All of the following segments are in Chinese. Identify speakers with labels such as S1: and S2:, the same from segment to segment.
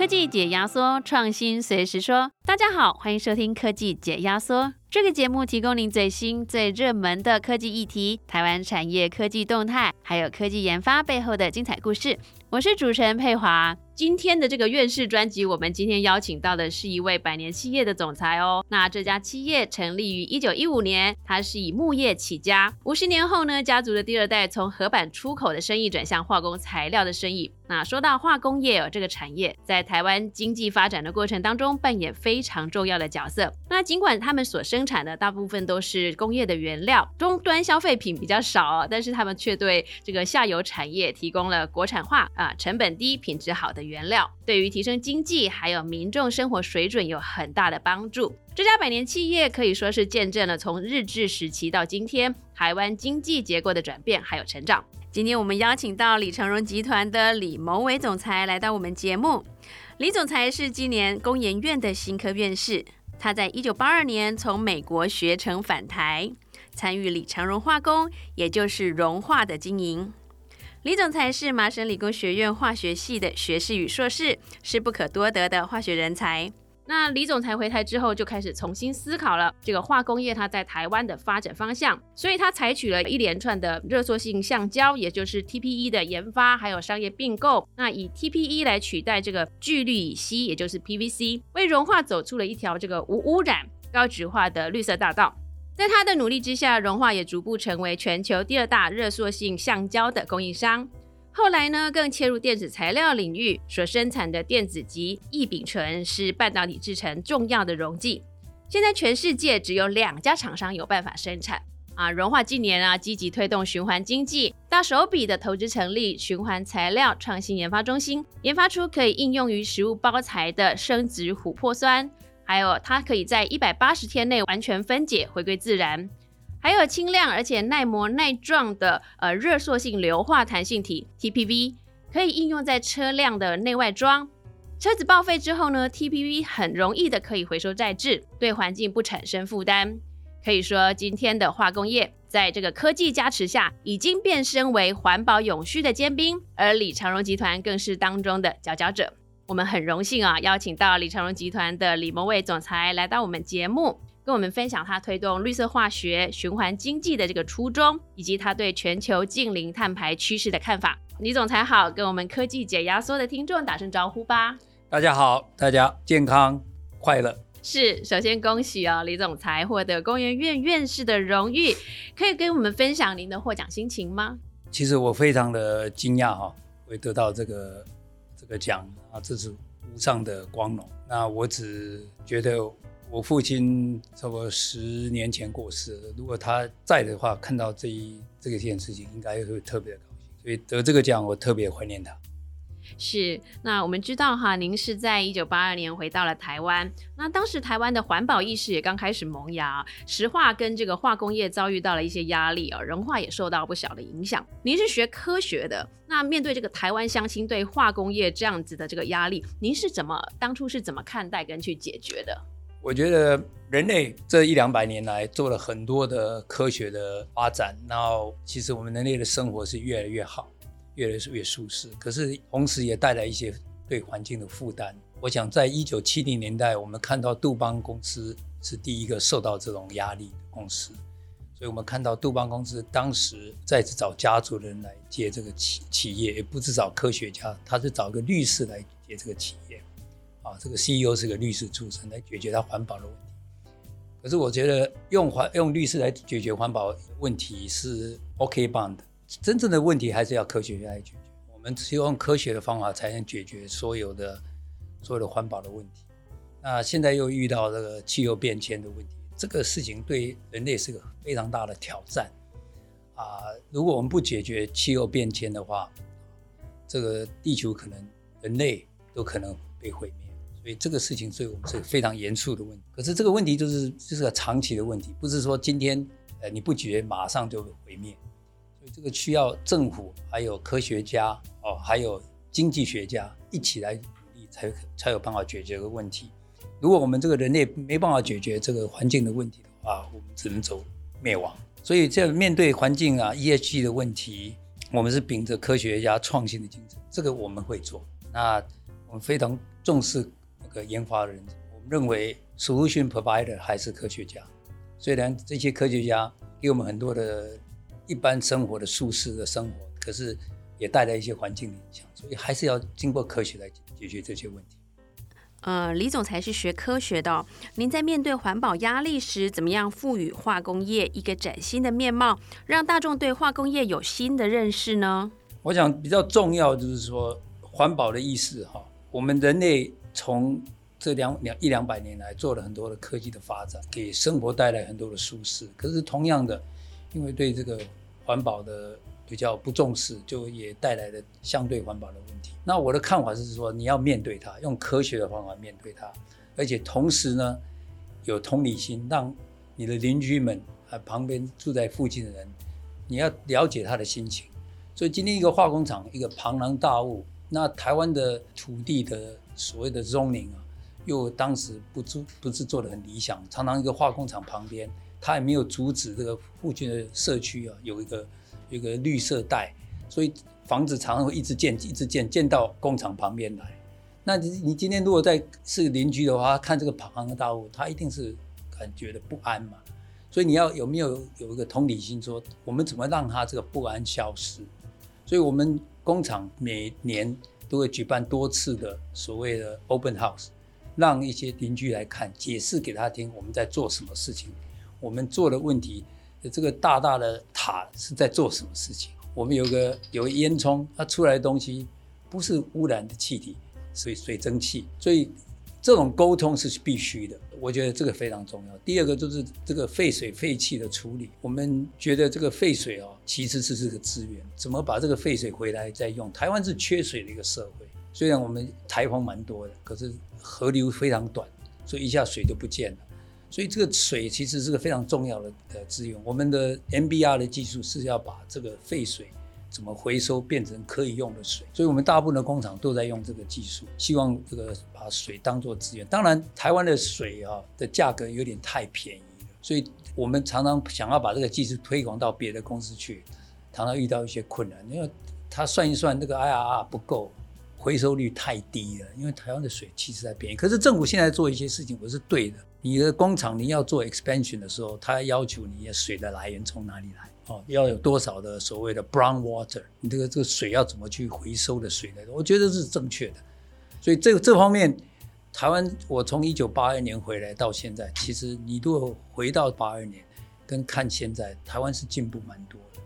S1: 科技解压缩，创新随时说。大家好，欢迎收听科技解压缩。这个节目提供您最新、最热门的科技议题、台湾产业科技动态，还有科技研发背后的精彩故事。我是主持人佩华。今天的这个院士专辑，我们今天邀请到的是一位百年企业的总裁哦。那这家企业成立于一九一五年，它是以木业起家。五十年后呢，家族的第二代从合板出口的生意转向化工材料的生意。那说到化工业哦，这个产业在台湾经济发展的过程当中扮演非常重要的角色。那尽管他们所生产的大部分都是工业的原料，终端消费品比较少，但是他们却对这个下游产业提供了国产化啊，成本低、品质好的原料，对于提升经济还有民众生活水准有很大的帮助。这家百年企业可以说是见证了从日治时期到今天台湾经济结构的转变还有成长。今天我们邀请到李长荣集团的李谋伟总裁来到我们节目。李总裁是今年工研院的新科院士，他在一九八二年从美国学成返台，参与李长荣化工，也就是融化的经营。李总裁是麻省理工学院化学系的学士与硕士，是不可多得的化学人才。那李总裁回台之后，就开始重新思考了这个化工业它在台湾的发展方向，所以他采取了一连串的热缩性橡胶，也就是 TPE 的研发，还有商业并购。那以 TPE 来取代这个聚氯乙烯，也就是 PVC，为融化走出了一条这个无污染、高质化的绿色大道。在他的努力之下，融化也逐步成为全球第二大热塑性橡胶的供应商。后来呢，更切入电子材料领域，所生产的电子级异丙醇是半导体制成重要的溶剂。现在全世界只有两家厂商有办法生产啊。融化近年啊，积极推动循环经济，大手笔的投资成立循环材料创新研发中心，研发出可以应用于食物包材的生殖琥珀酸，还有它可以在一百八十天内完全分解回归自然。还有轻量而且耐磨耐撞的呃热塑性硫化弹性体 TPV，可以应用在车辆的内外装。车子报废之后呢，TPV 很容易的可以回收再制，对环境不产生负担。可以说，今天的化工业在这个科技加持下，已经变身为环保永续的尖兵，而李长荣集团更是当中的佼佼者。我们很荣幸啊，邀请到李长荣集团的李萌伟总裁来到我们节目。跟我们分享他推动绿色化学、循环经济的这个初衷，以及他对全球近零碳排趋势的看法。李总裁好，跟我们科技解压缩的听众打声招呼吧。
S2: 大家好，大家健康快乐。
S1: 是，首先恭喜哦，李总裁获得工研院院士的荣誉，可以跟我们分享您的获奖心情吗？
S2: 其实我非常的惊讶哈，会得到这个这个奖啊，这是无上的光荣。那我只觉得。我父亲差不多十年前过世了，如果他在的话，看到这一这个件事情，应该会特别的高兴。所以得这个奖，我特别怀念他。
S1: 是，那我们知道哈，您是在一九八二年回到了台湾，那当时台湾的环保意识也刚开始萌芽，石化跟这个化工业遭遇到了一些压力啊，人化也受到不小的影响。您是学科学的，那面对这个台湾乡亲对化工业这样子的这个压力，您是怎么当初是怎么看待跟去解决的？
S2: 我觉得人类这一两百年来做了很多的科学的发展，然后其实我们人类的生活是越来越好，越来越舒适。可是同时也带来一些对环境的负担。我想在一九七零年代，我们看到杜邦公司是第一个受到这种压力的公司，所以我们看到杜邦公司当时在找家族人来接这个企企业，也不是找科学家，他是找个律师来接这个企业。啊，这个 CEO 是个律师出身，来解决他环保的问题。可是我觉得用环用律师来解决环保问题是 OK 棒的，真正的问题还是要科学家来解决。我们只有用科学的方法才能解决所有的所有的环保的问题。那现在又遇到这个气候变迁的问题，这个事情对人类是个非常大的挑战。啊，如果我们不解决气候变迁的话，这个地球可能人类都可能被毁灭。所以这个事情对我们是非常严肃的问题。可是这个问题就是就是个长期的问题，不是说今天呃你不解决马上就毁灭。这个需要政府、还有科学家哦，还有经济学家一起来努力，才才有办法解决这个问题。如果我们这个人类没办法解决这个环境的问题的话，我们只能走灭亡。所以这面对环境啊 ESG 的问题，我们是秉着科学家创新的精神，这个我们会做。那我们非常。重视那个研发人，我们认为 solution provider 还是科学家。虽然这些科学家给我们很多的一般生活的舒适的生活，可是也带来一些环境的影响，所以还是要经过科学来解决这些问题。
S1: 呃，李总裁是学科学的，您在面对环保压力时，怎么样赋予化工业一个崭新的面貌，让大众对化工业有新的认识呢？
S2: 我想比较重要就是说环保的意识哈，我们人类从这两两一两百年来做了很多的科技的发展，给生活带来很多的舒适。可是同样的，因为对这个环保的比较不重视，就也带来了相对环保的问题。那我的看法是说，你要面对它，用科学的方法面对它，而且同时呢，有同理心，让你的邻居们啊，旁边住在附近的人，你要了解他的心情。所以今天一个化工厂，一个庞然大物，那台湾的土地的所谓的 zoning 啊，又当时不做不是做的很理想，常常一个化工厂旁边，他也没有阻止这个附近的社区啊有一个有一个绿色带，所以房子常常会一直建一直建建到工厂旁边来。那你你今天如果在是邻居的话，看这个庞然大物，他一定是感觉的不安嘛。所以你要有没有有一个同理心，说我们怎么让他这个不安消失？所以，我们工厂每年都会举办多次的所谓的 open house，让一些邻居来看，解释给他听我们在做什么事情，我们做的问题，这个大大的塔是在做什么事情。我们有个有烟囱，它出来的东西不是污染的气体，水水蒸气，所以。这种沟通是必须的，我觉得这个非常重要。第二个就是这个废水废气的处理，我们觉得这个废水哦，其实是这个资源，怎么把这个废水回来再用？台湾是缺水的一个社会，虽然我们台风蛮多的，可是河流非常短，所以一下水就不见了。所以这个水其实是个非常重要的呃资源。我们的 MBR 的技术是要把这个废水。怎么回收变成可以用的水？所以我们大部分的工厂都在用这个技术，希望这个把水当做资源。当然，台湾的水啊的价格有点太便宜了，所以我们常常想要把这个技术推广到别的公司去，常常遇到一些困难，因为他算一算那个 IRR 不够，回收率太低了。因为台湾的水其实在便宜，可是政府现在做一些事情，我是对的。你的工厂你要做 expansion 的时候，他要求你的水的来源从哪里来？哦，要有多少的所谓的 brown water？你这个这个水要怎么去回收的水呢？我觉得是正确的。所以这个这方面，台湾我从一九八二年回来到现在，其实你如果回到八二年跟看现在，台湾是进步蛮多的，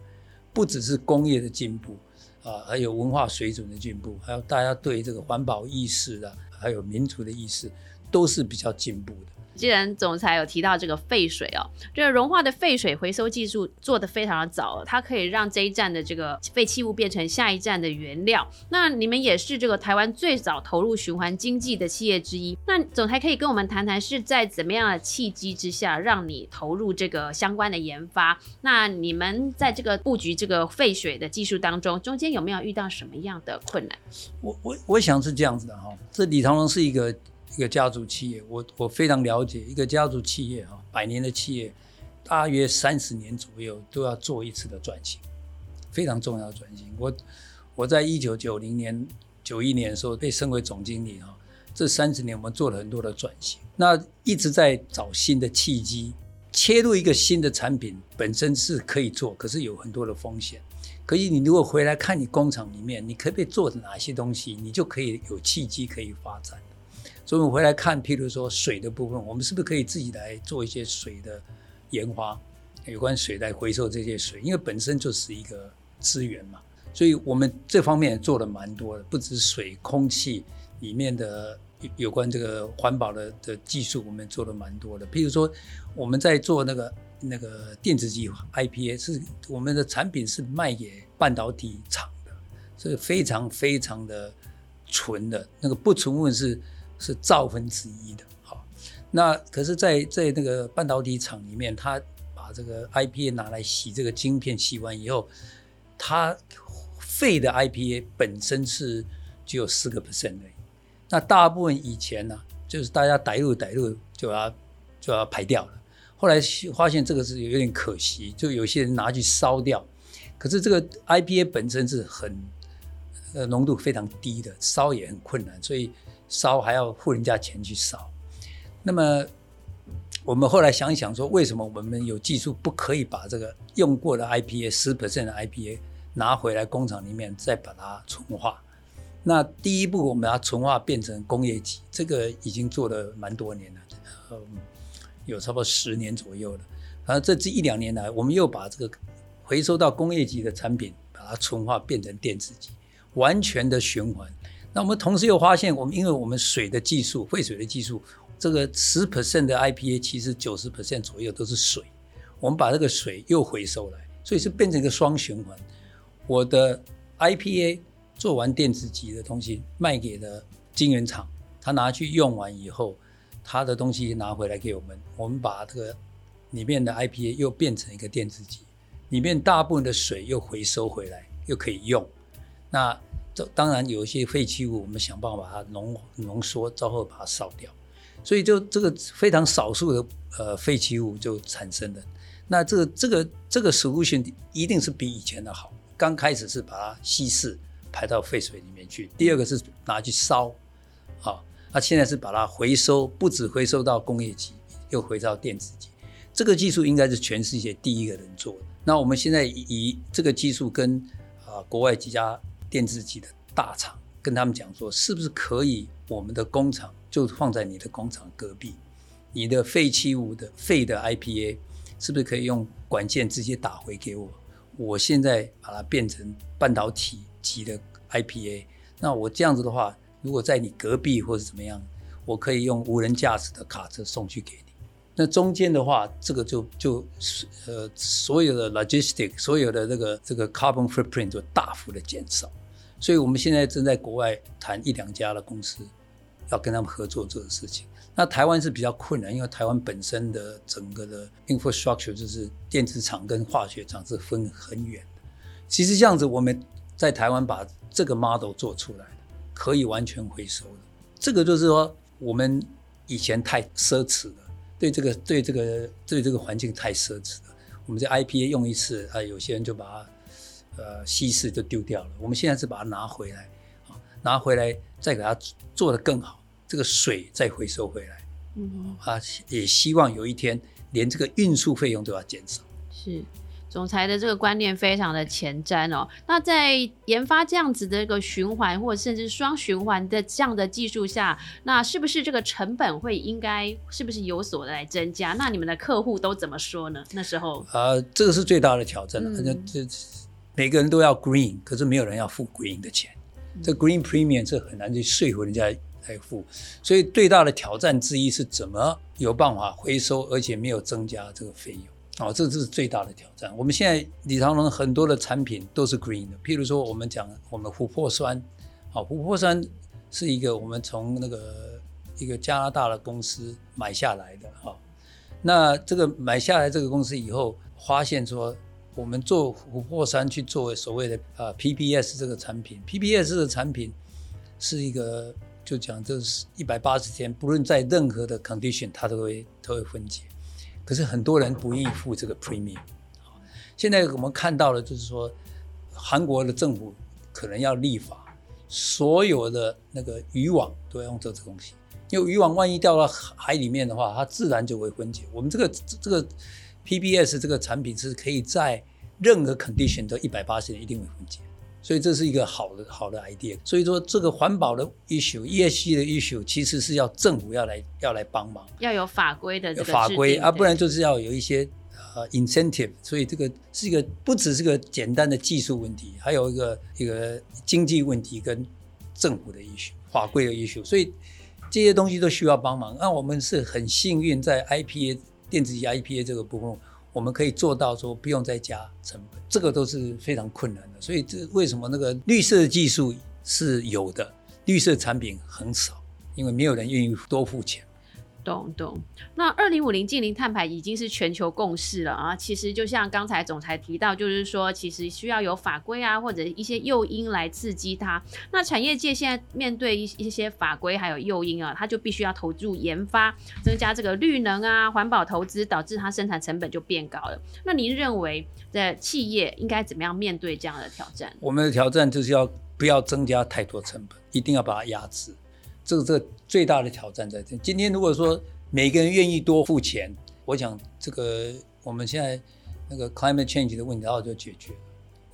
S2: 不只是工业的进步啊，还有文化水准的进步，还有大家对这个环保意识的，还有民族的意识，都是比较进步的。
S1: 既然总裁有提到这个废水哦，这个融化的废水回收技术做得非常的早，它可以让这一站的这个废弃物变成下一站的原料。那你们也是这个台湾最早投入循环经济的企业之一。那总裁可以跟我们谈谈是在怎么样的契机之下让你投入这个相关的研发？那你们在这个布局这个废水的技术当中，中间有没有遇到什么样的困难？
S2: 我我我想是这样子的哈，这李唐龙是一个。一个家族企业，我我非常了解一个家族企业哈，百年的企业，大约三十年左右都要做一次的转型，非常重要的转型。我我在一九九零年、九一年的时候被升为总经理哈，这三十年我们做了很多的转型，那一直在找新的契机，切入一个新的产品本身是可以做，可是有很多的风险。可以，你如果回来看你工厂里面，你可不可以做哪些东西，你就可以有契机可以发展。所以，我们回来看，譬如说水的部分，我们是不是可以自己来做一些水的研发，有关水来回收这些水，因为本身就是一个资源嘛。所以我们这方面做的蛮多的，不止水、空气里面的有关这个环保的的技术，我们做的蛮多的。譬如说，我们在做那个那个电子机 IPA，是我们的产品是卖给半导体厂的，是非常非常的纯的，那个不纯物是。是兆分之一的，好，那可是，在在那个半导体厂里面，他把这个 IPA 拿来洗这个晶片，洗完以后，它废的 IPA 本身是只有四个 percent 已。那大部分以前呢，就是大家逮入逮入就要就要排掉了，后来发现这个是有点可惜，就有些人拿去烧掉，可是这个 IPA 本身是很呃浓度非常低的，烧也很困难，所以。烧还要付人家钱去烧。那么我们后来想想说，为什么我们有技术不可以把这个用过的 IPA 十 percent 的 IPA 拿回来工厂里面再把它纯化？那第一步我们把纯化变成工业级，这个已经做了蛮多年了，嗯，有差不多十年左右了。然后这这一两年来，我们又把这个回收到工业级的产品，把它纯化变成电子级，完全的循环。那我们同时又发现，我们因为我们水的技术，废水的技术。这个十 percent 的 IPA 其实九十 percent 左右都是水，我们把这个水又回收来，所以是变成一个双循环。我的 IPA 做完电子级的东西卖给了晶圆厂，他拿去用完以后，他的东西拿回来给我们，我们把这个里面的 IPA 又变成一个电子级，里面大部分的水又回收回来，又可以用。那这当然有一些废弃物，我们想办法把它浓浓缩，之后把它烧掉。所以就这个非常少数的呃废弃物就产生了，那这个这个这个 solution 一定是比以前的好。刚开始是把它稀释排到废水里面去，第二个是拿去烧，好，那现在是把它回收，不止回收到工业级，又回到电子级。这个技术应该是全世界第一个人做的。那我们现在以这个技术跟啊国外几家电子级的大厂跟他们讲说，是不是可以我们的工厂。就放在你的工厂隔壁，你的废弃物的废的 IPA 是不是可以用管线直接打回给我？我现在把它变成半导体级的 IPA，那我这样子的话，如果在你隔壁或者怎么样，我可以用无人驾驶的卡车送去给你。那中间的话，这个就就呃所有的 logistic，所有的这个这个 carbon footprint 就大幅的减少。所以我们现在正在国外谈一两家的公司。要跟他们合作这个事情，那台湾是比较困难，因为台湾本身的整个的 infrastructure 就是电子厂跟化学厂是分很远的。其实这样子，我们在台湾把这个 model 做出来可以完全回收的。这个就是说，我们以前太奢侈了，对这个对这个对这个环境太奢侈了。我们这 IPA 用一次啊，有些人就把它呃稀释就丢掉了。我们现在是把它拿回来啊，拿回来再给它做得更好。这个水再回收回来，嗯啊，也希望有一天连这个运输费用都要减少。
S1: 是，总裁的这个观念非常的前瞻哦。那在研发这样子的一个循环或者甚至双循环的这样的技术下，那是不是这个成本会应该是不是有所来增加？那你们的客户都怎么说呢？那时候
S2: 啊，这个是最大的挑战了。那这每个人都要 green，可是没有人要付 green 的钱。这 green premium 是很难去说服人家。来付，所以最大的挑战之一是怎么有办法回收，而且没有增加这个费用。哦，这这是最大的挑战。我们现在李长龙很多的产品都是 green 的，譬如说我们讲我们琥珀酸，好，琥珀酸是一个我们从那个一个加拿大的公司买下来的，哈。那这个买下来这个公司以后，发现说我们做琥珀酸去做所谓的啊 PPS 这个产品，PPS 的产品是一个。就讲这是一百八十天，不论在任何的 condition，它都会都会分解。可是很多人不愿意付这个 premium。现在我们看到了，就是说韩国的政府可能要立法，所有的那个渔网都要用这个东西，因为渔网万一掉到海里面的话，它自然就会分解。我们这个这个 PBS 这个产品是可以在任何 condition 都一百八十天一定会分解。所以这是一个好的好的 idea。所以说这个环保的 issue、ESG 的 issue，其实是要政府要来要来帮忙，
S1: 要有法规的
S2: 法规啊，不然就是要有一些呃 incentive。所以这个是一个不只是个简单的技术问题，还有一个一个经济问题跟政府的 issue、法规的 issue。所以这些东西都需要帮忙。那我们是很幸运在 IPA 电子加 EPA 这个部分。我们可以做到说不用再加成本，这个都是非常困难的。所以这为什么那个绿色技术是有的，绿色产品很少，因为没有人愿意多付钱。
S1: 懂懂，那二零五零近零碳排已经是全球共识了啊。其实就像刚才总裁提到，就是说其实需要有法规啊，或者一些诱因来刺激它。那产业界现在面对一一些法规还有诱因啊，它就必须要投入研发，增加这个绿能啊、环保投资，导致它生产成本就变高了。那您认为的企业应该怎么样面对这样的挑战？
S2: 我们的挑战就是要不要增加太多成本，一定要把它压制。这个这个最大的挑战在这。今天如果说每个人愿意多付钱，我想这个我们现在那个 climate change 的问题然后就解决了，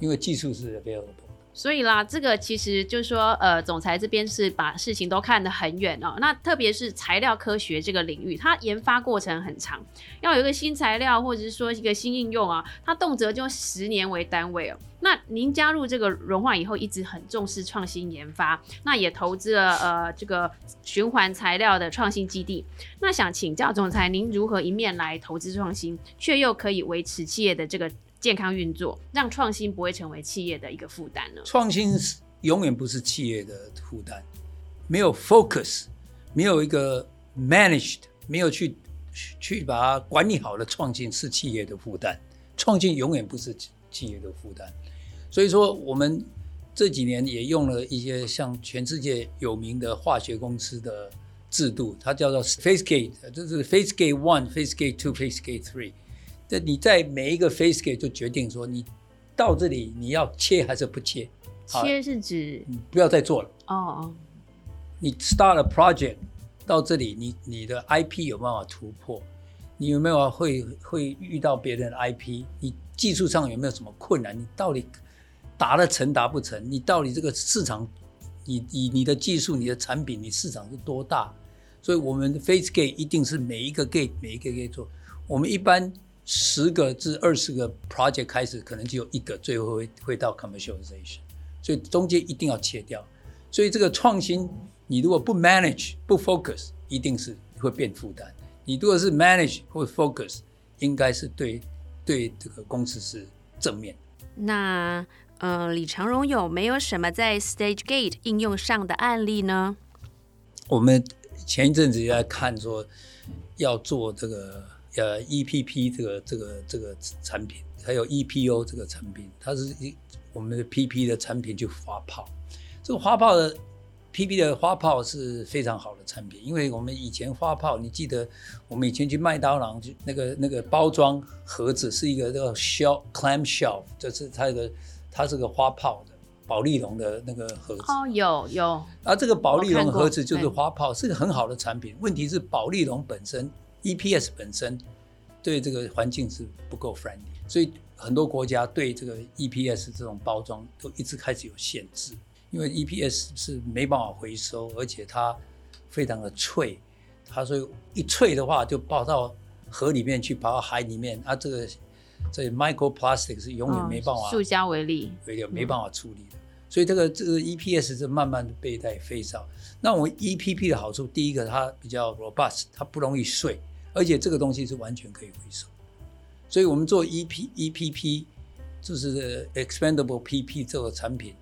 S2: 因为技术是 available。
S1: 所以啦，这个其实就是说，呃，总裁这边是把事情都看得很远哦。那特别是材料科学这个领域，它研发过程很长，要有一个新材料或者是说一个新应用啊，它动辄就十年为单位哦。那您加入这个融化以后，一直很重视创新研发，那也投资了呃这个循环材料的创新基地。那想请教总裁，您如何一面来投资创新，却又可以维持企业的这个？健康运作，让创新不会成为企业的一个负担呢？
S2: 创新是永远不是企业的负担，没有 focus，没有一个 managed，没有去去把它管理好的创新是企业的负担。创新永远不是企业的负担。所以说，我们这几年也用了一些像全世界有名的化学公司的制度，它叫做 Phase Gate，就是 Phase Gate One，Phase Gate Two，Phase Gate Three。这你在每一个 phase gate 就决定说，你到这里你要切还是不切？
S1: 切是指
S2: 不要再做了。
S1: 哦哦。
S2: 你 start a project 到这里，你你的 IP 有办法突破？你有没有会会遇到别人的 IP？你技术上有没有什么困难？你到底达得成达不成？你到底这个市场，你你你的技术、你的产品，你市场是多大？所以我们的 phase gate 一定是每一个 gate 每一个 gate 做。我们一般。十个至二十个 project 开始，可能就有一个最后会会到 commercialization，所以中间一定要切掉。所以这个创新，你如果不 manage 不 focus，一定是会变负担。你如果是 manage 或 focus，应该是对对这个公司是正面。
S1: 那呃，李长荣有没有什么在 stage gate 应用上的案例呢？
S2: 我们前一阵子在看说要做这个。呃，EPP 这个这个这个产品，还有 EPO 这个产品，它是一我们的 PP 的产品就发泡。这个发泡的 PP 的发泡是非常好的产品，因为我们以前发泡，你记得我们以前去麦当劳就那个那个包装盒子是一个这个 shell clam shell，就是它个它是个发泡的宝丽龙的那个盒子。
S1: 哦，有有。
S2: 啊这个宝丽龙盒子就是花炮，是个很好的产品。问题是宝丽龙本身。EPS 本身对这个环境是不够 friendly，所以很多国家对这个 EPS 这种包装都一直开始有限制，因为 EPS 是没办法回收，而且它非常的脆，它所以一脆的话就跑到河里面去，跑到海里面，啊，这个这 microplastic 是永远没办法
S1: 塑胶为例，
S2: 没没办法处理的，所以这个这个 EPS 是慢慢的被在飞少。那我们 EPP 的好处，第一个它比较 robust，它不容易碎。而且这个东西是完全可以回收，所以我们做 E P E P P，就是 expandable P P 这个产品，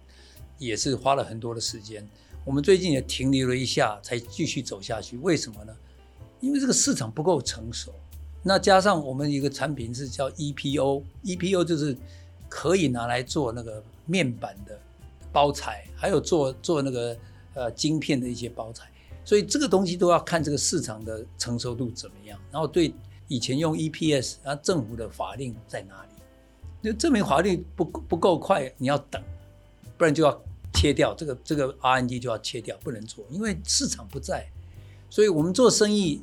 S2: 也是花了很多的时间。我们最近也停留了一下，才继续走下去。为什么呢？因为这个市场不够成熟。那加上我们一个产品是叫 E P O，E P O 就是可以拿来做那个面板的包材，还有做做那个呃晶片的一些包材。所以这个东西都要看这个市场的成熟度怎么样，然后对以前用 EPS，然后政府的法令在哪里？那证明法令不不够快，你要等，不然就要切掉这个这个 RND 就要切掉，不能做，因为市场不在。所以我们做生意，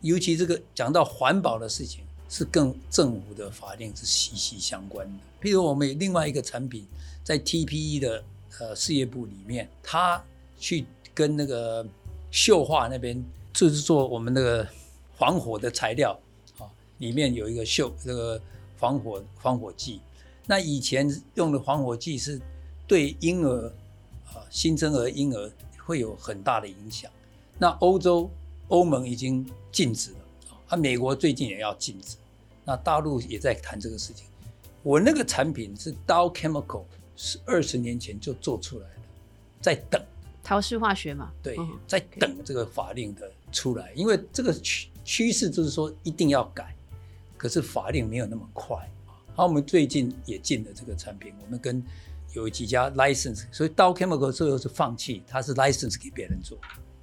S2: 尤其这个讲到环保的事情，是跟政府的法令是息息相关的。譬如我们有另外一个产品在 TPE 的呃事业部里面，他去跟那个溴化那边就是做我们那个防火的材料啊，里面有一个溴这个防火防火剂。那以前用的防火剂是对婴儿啊新生儿婴儿会有很大的影响。那欧洲欧盟已经禁止了啊，美国最近也要禁止。那大陆也在谈这个事情。我那个产品是 Dow Chemical，是二十年前就做出来的，在等。
S1: 陶氏化学嘛，
S2: 对，在等这个法令的出来，因为这个趋趋势就是说一定要改，可是法令没有那么快。好，我们最近也进了这个产品，我们跟有几家 license，所以 Dow Chemical 最后是放弃，他是 license 给别人做，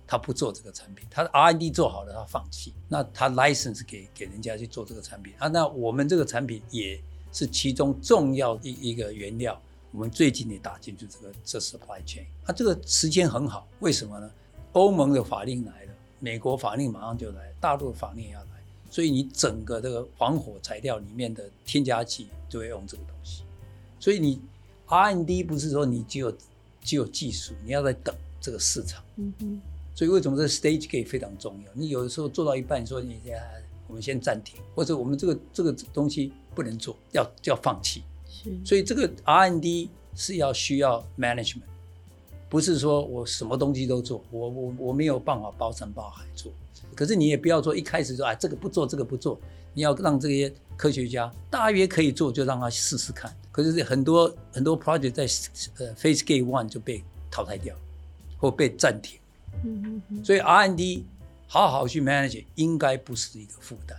S2: 他不做这个产品，他 R&D 做好了，他放弃，那他 license 给给人家去做这个产品啊，那我们这个产品也是其中重要一一个原料。我们最近也打进去这个这 supply chain，它这个时间很好，为什么呢？欧盟的法令来了，美国法令马上就来，大陆的法令也要来，所以你整个这个防火材料里面的添加剂就会用这个东西。所以你 R&D 不是说你只有只有技术，你要在等这个市场。
S1: 嗯哼，
S2: 所以为什么这 stage gate 非常重要？你有的时候做到一半，你说你啊，我们先暂停，或者我们这个这个东西不能做，要要放弃。
S1: 是，
S2: 所以这个 R&D 是要需要 management，不是说我什么东西都做，我我我没有办法包山包海做。可是你也不要说一开始说啊这个不做这个不做，你要让这些科学家大约可以做就让他试试看。可是很多很多 project 在呃 phase gate one 就被淘汰掉，或被暂停。
S1: 嗯嗯嗯，
S2: 所以 R&D 好好去 manage 应该不是一个负担，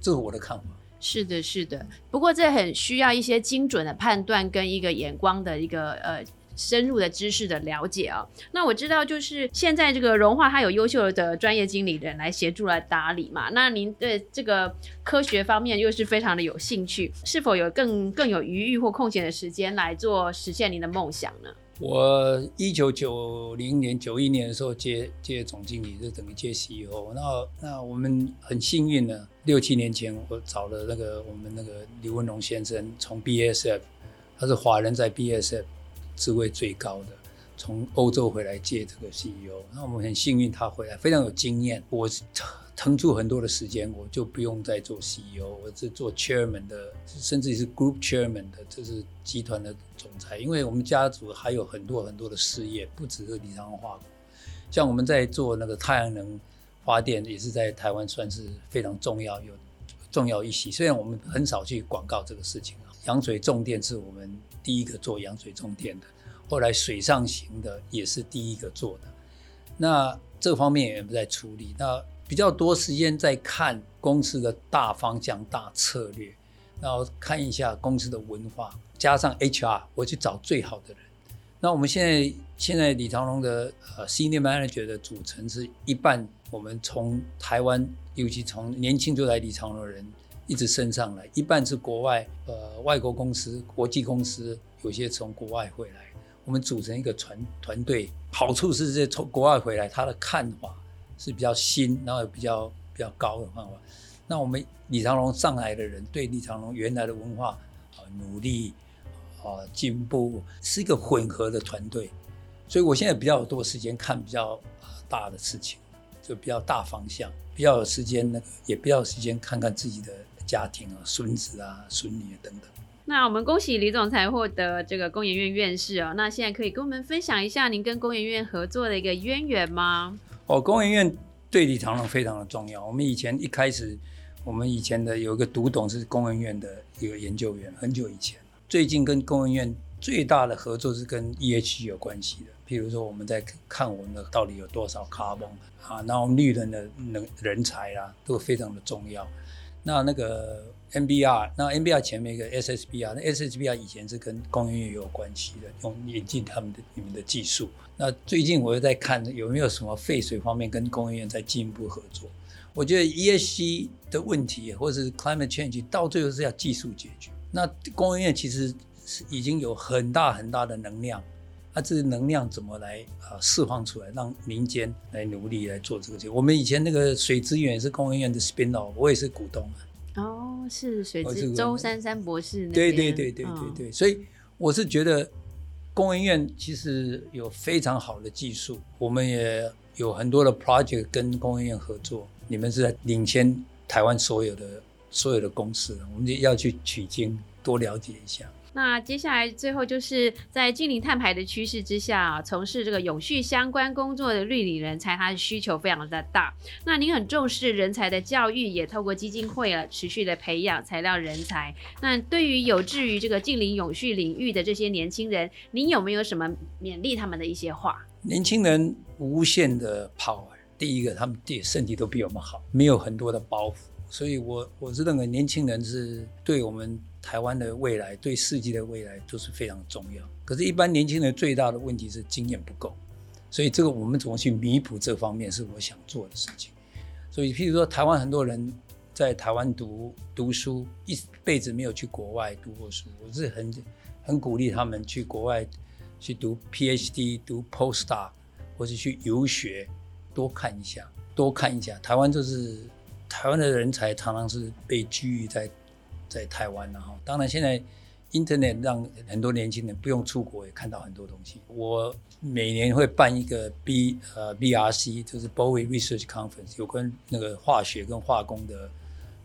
S2: 这是我的看法。
S1: 是的，是的。不过这很需要一些精准的判断跟一个眼光的一个呃。深入的知识的了解啊，那我知道就是现在这个融化，它有优秀的专业经理人来协助来打理嘛。那您对这个科学方面又是非常的有兴趣，是否有更更有余裕或空闲的时间来做实现您的梦想呢？
S2: 我一九九零年、九一年的时候接接总经理，就等于接 CEO。那那我们很幸运呢，六七年前我找了那个我们那个刘文龙先生，从 BSF，他是华人在 BSF。职位最高的，从欧洲回来接这个 CEO，那我们很幸运他回来非常有经验。我腾出很多的时间，我就不用再做 CEO，我是做 Chairman 的，甚至是 Group Chairman 的，这是集团的总裁。因为我们家族还有很多很多的事业，不只是李长化像我们在做那个太阳能发电，也是在台湾算是非常重要有重要一席。虽然我们很少去广告这个事情啊，羊水重电是我们。第一个做羊水重电的，后来水上型的也是第一个做的。那这方面也不在处理。那比较多时间在看公司的大方向、大策略，然后看一下公司的文化，加上 HR，我去找最好的人。那我们现在现在李长龙的呃 Senior Manager 的组成是一半，我们从台湾，尤其从年轻就来李长龙的人。一直升上来，一半是国外，呃，外国公司、国际公司，有些从国外回来，我们组成一个团团队。好处是这从国外回来，他的看法是比较新，然后比较比较高的方法。那我们李长龙上来的人，对李长龙原来的文化啊努力啊进步，是一个混合的团队。所以我现在比较多时间看比较大的事情，就比较大方向，比较有时间那个，也比较有时间看看自己的。家庭啊，孙子啊，孙女等等。
S1: 那我们恭喜李总裁获得这个工研院院士哦。那现在可以跟我们分享一下您跟工研院合作的一个渊源吗？
S2: 哦，工研院对李长龙非常的重要。我们以前一开始，我们以前的有一个独董是工研院的一个研究员，很久以前。最近跟工研院最大的合作是跟 EH 有关系的，譬如说我们在看我们的到底有多少 carbon 啊，然后绿能的能人才啊，都非常的重要。那那个 NBR，那 NBR 前面一个 SSBR，那 SSBR 以前是跟工业院有关系的，用引进他们的你们的技术。那最近我又在看有没有什么废水方面跟工业院在进一步合作。我觉得 ESG 的问题或者是 climate change 到最后是要技术解决。那工业院其实是已经有很大很大的能量。那这个能量怎么来啊释放出来，让民间来努力来做这个？我们以前那个水资源是工研院的 spin off，我也是股东啊。
S1: 哦，是水资周珊珊博士。
S2: 对对对对对对，所以我是觉得工研院其实有非常好的技术，我们也有很多的 project 跟工研院合作。你们是在领先台湾所有的所有的公司，我们就要去取经，多了解一下。
S1: 那接下来最后就是在近零碳排的趋势之下啊，从事这个永续相关工作的绿领人才，他的需求非常的大。那您很重视人才的教育，也透过基金会啊持续的培养材料人才。那对于有志于这个近零永续领域的这些年轻人，您有没有什么勉励他们的一些话？
S2: 年轻人无限的跑第一个他们的身体都比我们好，没有很多的包袱，所以我我是认为年轻人是对我们。台湾的未来对世界的未来都是非常重要。可是，一般年轻人最大的问题是经验不够，所以这个我们怎么去弥补这方面是我想做的事情。所以，譬如说，台湾很多人在台湾读读书，一辈子没有去国外读过书，我是很很鼓励他们去国外去读 PhD、读 Postdoc，或者去游学，多看一下，多看一下。台湾就是台湾的人才常常是被拘于在在台湾然后，当然现在 Internet 让很多年轻人不用出国也看到很多东西。我每年会办一个 B 呃 BRC，就是 Bowie Research Conference，有关那个化学跟化工的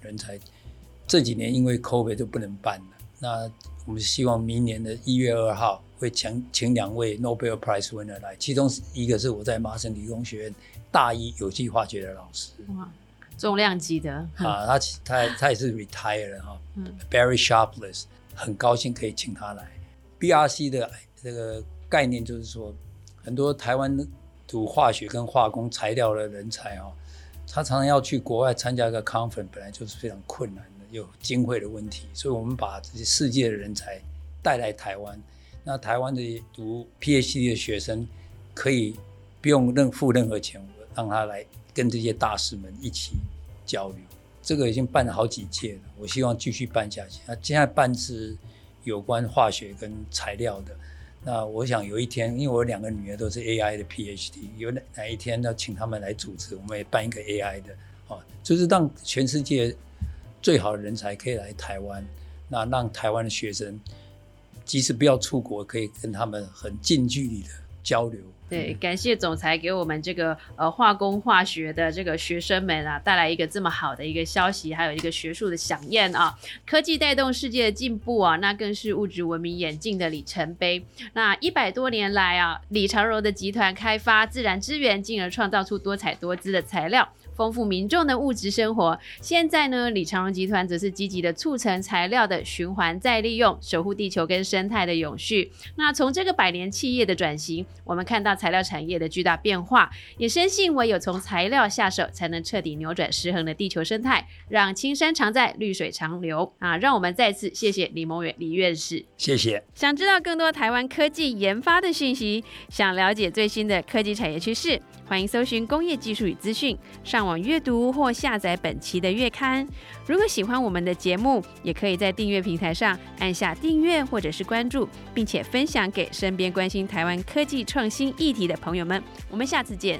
S2: 人才。这几年因为 COVID 就不能办了。那我们希望明年的一月二号会请请两位 Nobel Prize winner 来，其中一个是我在麻省理工学院大一有机化学的老师，
S1: 重量级的
S2: 啊，他他他也是 retired 哈，Barry Sharpless，很高兴可以请他来。BRC 的这个概念就是说，很多台湾读化学跟化工材料的人才哦，他常常要去国外参加一个 conference，本来就是非常困难的。有经费的问题，所以我们把这些世界的人才带来台湾。那台湾的读 PhD 的学生可以不用任付任何钱，让他来跟这些大师们一起交流。这个已经办了好几届了，我希望继续办下去。那现在办是有关化学跟材料的。那我想有一天，因为我两个女儿都是 AI 的 PhD，有哪哪一天要请他们来组织，我们也办一个 AI 的，啊，就是让全世界。最好的人才可以来台湾，那让台湾的学生即使不要出国，可以跟他们很近距离的交流。
S1: 对，感谢总裁给我们这个呃化工化学的这个学生们啊，带来一个这么好的一个消息，还有一个学术的响宴啊。科技带动世界的进步啊，那更是物质文明演进的里程碑。那一百多年来啊，李长柔的集团开发自然资源，进而创造出多彩多姿的材料。丰富民众的物质生活。现在呢，李长荣集团则是积极的促成材料的循环再利用，守护地球跟生态的永续。那从这个百年企业的转型，我们看到材料产业的巨大变化，也深信唯有从材料下手，才能彻底扭转失衡的地球生态，让青山常在，绿水长流啊！让我们再次谢谢李蒙远李院士，
S2: 谢谢。
S1: 想知道更多台湾科技研发的讯息，想了解最新的科技产业趋势。欢迎搜寻工业技术与资讯，上网阅读或下载本期的月刊。如果喜欢我们的节目，也可以在订阅平台上按下订阅或者是关注，并且分享给身边关心台湾科技创新议题的朋友们。我们下次见。